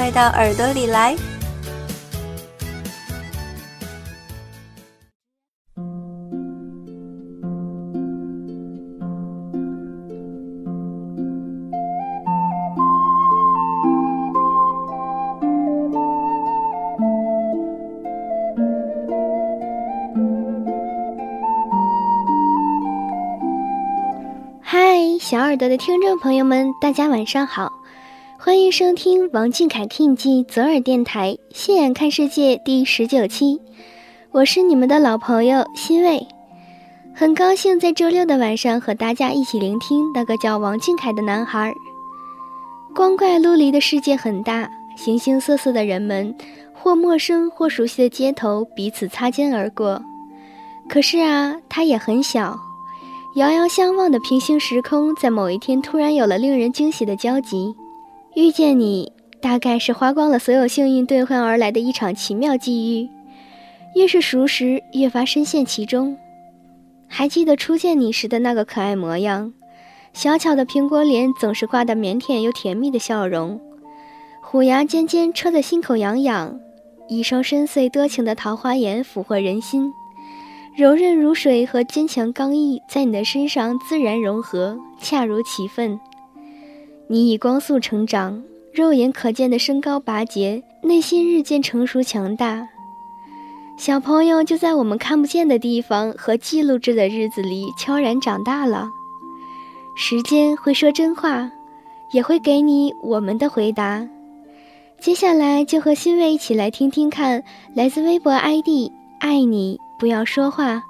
快到耳朵里来！嗨，小耳朵的听众朋友们，大家晚上好，欢迎收听王俊凯 King 记左耳电台《谢眼看世界》第十九期，我是你们的老朋友欣慰，很高兴在周六的晚上和大家一起聆听那个叫王俊凯的男孩。光怪陆离的世界很大，形形色色的人们，或陌生或熟悉的街头彼此擦肩而过，可是啊，他也很小。遥遥相望的平行时空，在某一天突然有了令人惊喜的交集。遇见你，大概是花光了所有幸运兑换而来的一场奇妙际遇。越是熟识，越发深陷其中。还记得初见你时的那个可爱模样，小巧的苹果脸总是挂的腼腆又甜蜜的笑容，虎牙尖尖戳得心口痒痒，一双深邃多情的桃花眼俘获人心。柔韧如水和坚强刚毅在你的身上自然融合，恰如其分。你以光速成长，肉眼可见的身高拔节，内心日渐成熟强大。小朋友就在我们看不见的地方和记录着的日子里悄然长大了。时间会说真话，也会给你我们的回答。接下来就和欣慰一起来听听看，来自微博 ID 爱你。不要说话，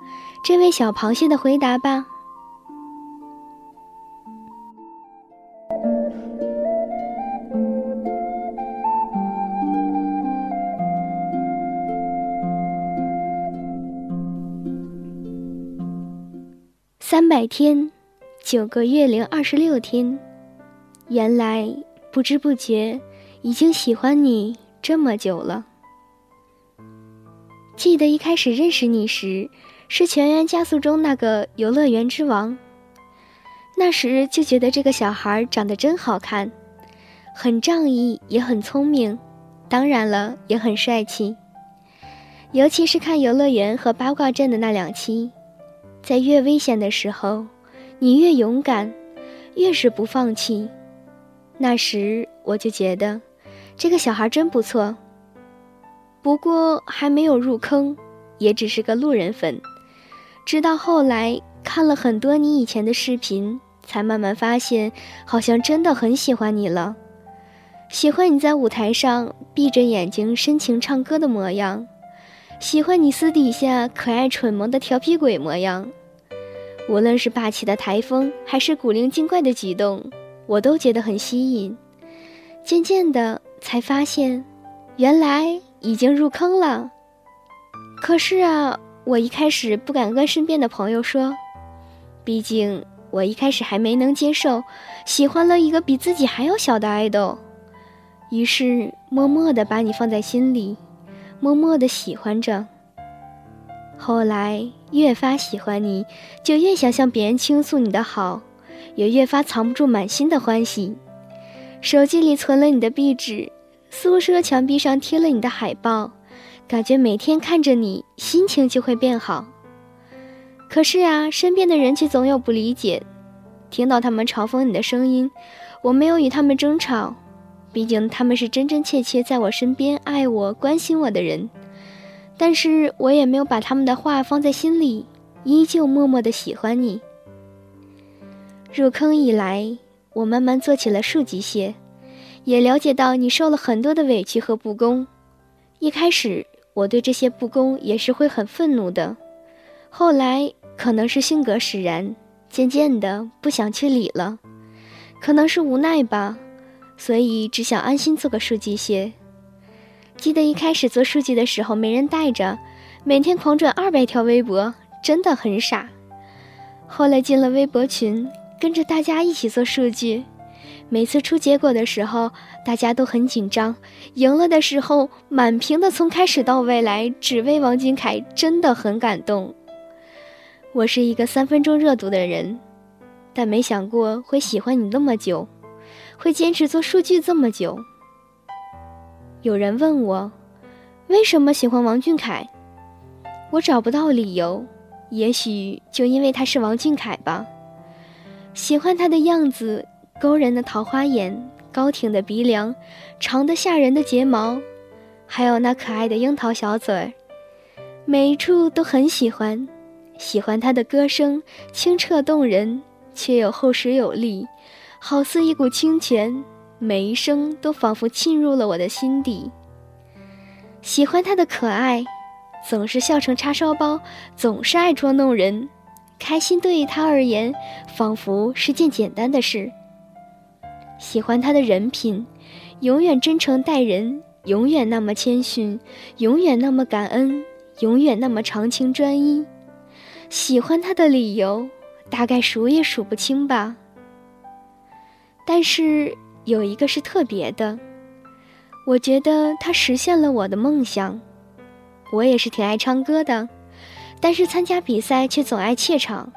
这位小螃蟹的回答吧。三百天，九个月零二十六天，原来不知不觉已经喜欢你这么久了。记得一开始认识你时，是《全员加速》中那个游乐园之王。那时就觉得这个小孩长得真好看，很仗义，也很聪明，当然了，也很帅气。尤其是看游乐园和八卦阵的那两期，在越危险的时候，你越勇敢，越是不放弃。那时我就觉得，这个小孩真不错。不过还没有入坑，也只是个路人粉。直到后来看了很多你以前的视频，才慢慢发现，好像真的很喜欢你了。喜欢你在舞台上闭着眼睛深情唱歌的模样，喜欢你私底下可爱蠢萌的调皮鬼模样。无论是霸气的台风，还是古灵精怪的举动，我都觉得很吸引。渐渐的才发现，原来。已经入坑了，可是啊，我一开始不敢跟身边的朋友说，毕竟我一开始还没能接受喜欢了一个比自己还要小的爱豆，于是默默的把你放在心里，默默的喜欢着。后来越发喜欢你，就越想向别人倾诉你的好，也越发藏不住满心的欢喜，手机里存了你的壁纸。宿舍墙壁上贴了你的海报，感觉每天看着你，心情就会变好。可是啊，身边的人却总有不理解。听到他们嘲讽你的声音，我没有与他们争吵，毕竟他们是真真切切在我身边爱我、关心我的人。但是我也没有把他们的话放在心里，依旧默默的喜欢你。入坑以来，我慢慢做起了数机械。也了解到你受了很多的委屈和不公，一开始我对这些不公也是会很愤怒的，后来可能是性格使然，渐渐的不想去理了，可能是无奈吧，所以只想安心做个书记蟹。记得一开始做书记的时候没人带着，每天狂转二百条微博，真的很傻。后来进了微博群，跟着大家一起做数据。每次出结果的时候，大家都很紧张；赢了的时候，满屏的从开始到未来只为王俊凯，真的很感动。我是一个三分钟热度的人，但没想过会喜欢你那么久，会坚持做数据这么久。有人问我，为什么喜欢王俊凯？我找不到理由，也许就因为他是王俊凯吧。喜欢他的样子。勾人的桃花眼，高挺的鼻梁，长得吓人的睫毛，还有那可爱的樱桃小嘴儿，每一处都很喜欢。喜欢他的歌声，清澈动人，却又厚实有力，好似一股清泉，每一声都仿佛沁入了我的心底。喜欢他的可爱，总是笑成叉烧包，总是爱捉弄人，开心对于他而言，仿佛是件简单的事。喜欢他的人品，永远真诚待人，永远那么谦逊，永远那么感恩，永远那么长情专一。喜欢他的理由，大概数也数不清吧。但是有一个是特别的，我觉得他实现了我的梦想。我也是挺爱唱歌的，但是参加比赛却总爱怯场，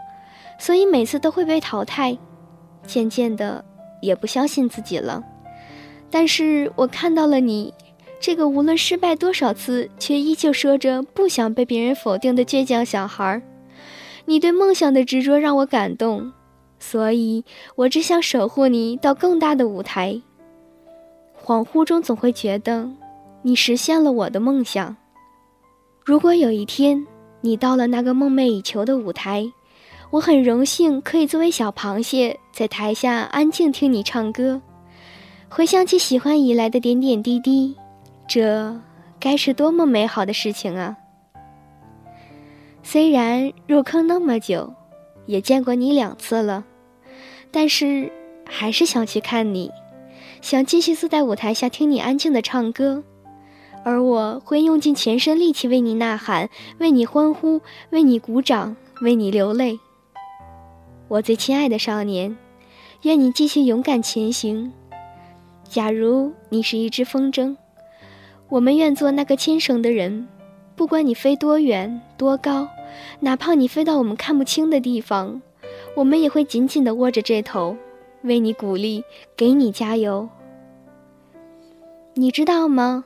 所以每次都会被淘汰。渐渐的。也不相信自己了，但是我看到了你，这个无论失败多少次，却依旧说着不想被别人否定的倔强小孩儿。你对梦想的执着让我感动，所以我只想守护你到更大的舞台。恍惚中总会觉得，你实现了我的梦想。如果有一天你到了那个梦寐以求的舞台，我很荣幸可以作为小螃蟹在台下安静听你唱歌，回想起喜欢以来的点点滴滴，这该是多么美好的事情啊！虽然入坑那么久，也见过你两次了，但是还是想去看你，想继续坐在舞台下听你安静的唱歌，而我会用尽全身力气为你呐喊，为你欢呼，为你鼓掌，为你流泪。我最亲爱的少年，愿你继续勇敢前行。假如你是一只风筝，我们愿做那个牵绳的人。不管你飞多远多高，哪怕你飞到我们看不清的地方，我们也会紧紧地握着这头，为你鼓励，给你加油。你知道吗？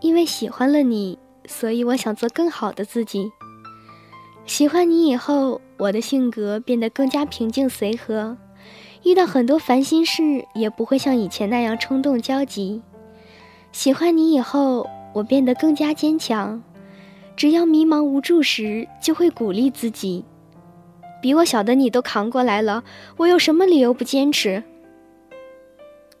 因为喜欢了你，所以我想做更好的自己。喜欢你以后。我的性格变得更加平静随和，遇到很多烦心事也不会像以前那样冲动焦急。喜欢你以后，我变得更加坚强，只要迷茫无助时，就会鼓励自己。比我小的你都扛过来了，我有什么理由不坚持？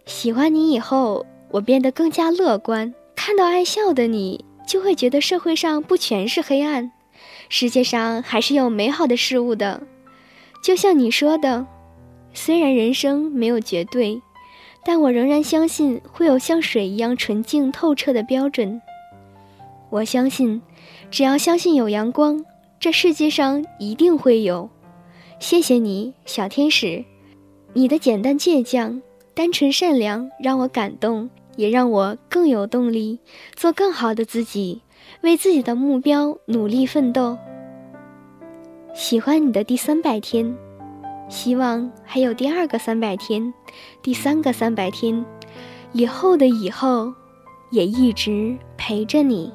喜欢你以后，我变得更加乐观，看到爱笑的你，就会觉得社会上不全是黑暗。世界上还是有美好的事物的，就像你说的，虽然人生没有绝对，但我仍然相信会有像水一样纯净透彻的标准。我相信，只要相信有阳光，这世界上一定会有。谢谢你，小天使，你的简单倔强、单纯善良让我感动，也让我更有动力做更好的自己。为自己的目标努力奋斗。喜欢你的第三百天，希望还有第二个三百天，第三个三百天，以后的以后，也一直陪着你。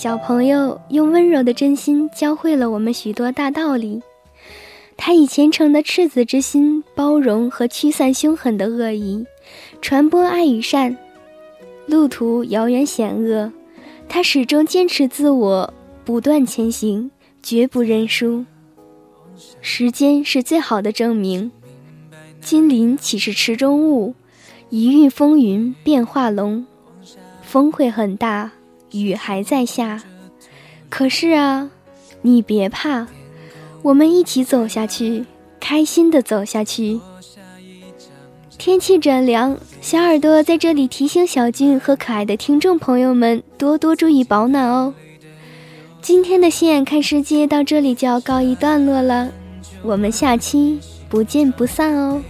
小朋友用温柔的真心教会了我们许多大道理。他以虔诚的赤子之心，包容和驱散凶狠的恶意，传播爱与善。路途遥远险恶，他始终坚持自我，不断前行，绝不认输。时间是最好的证明。金鳞岂是池中物？一遇风云变化龙。风会很大，雨还在下。可是啊，你别怕，我们一起走下去，开心的走下去。天气转凉，小耳朵在这里提醒小俊和可爱的听众朋友们多多注意保暖哦。今天的心眼看世界到这里就要告一段落了，我们下期不见不散哦。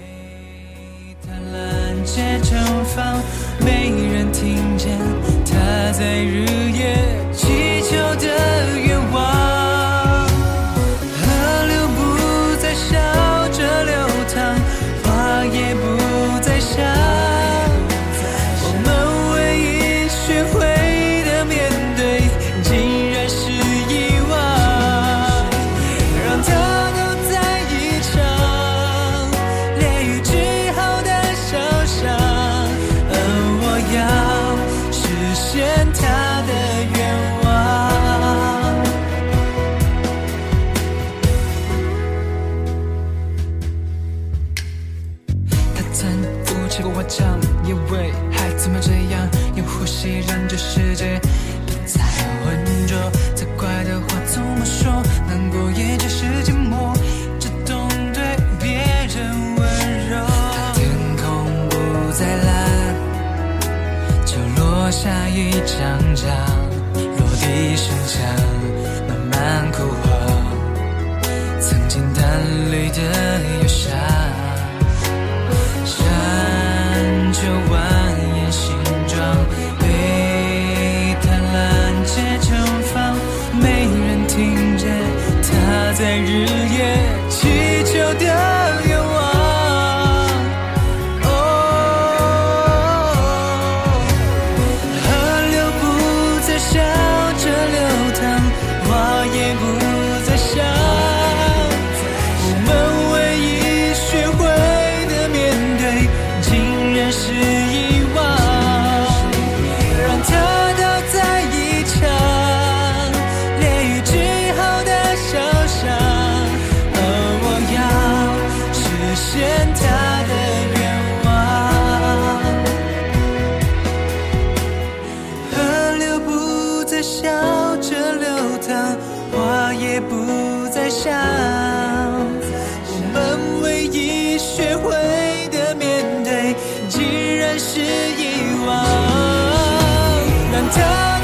没人听见在日夜祈求的就蜿蜒星不再想。我们唯一学会的面对，竟然是遗忘。难道？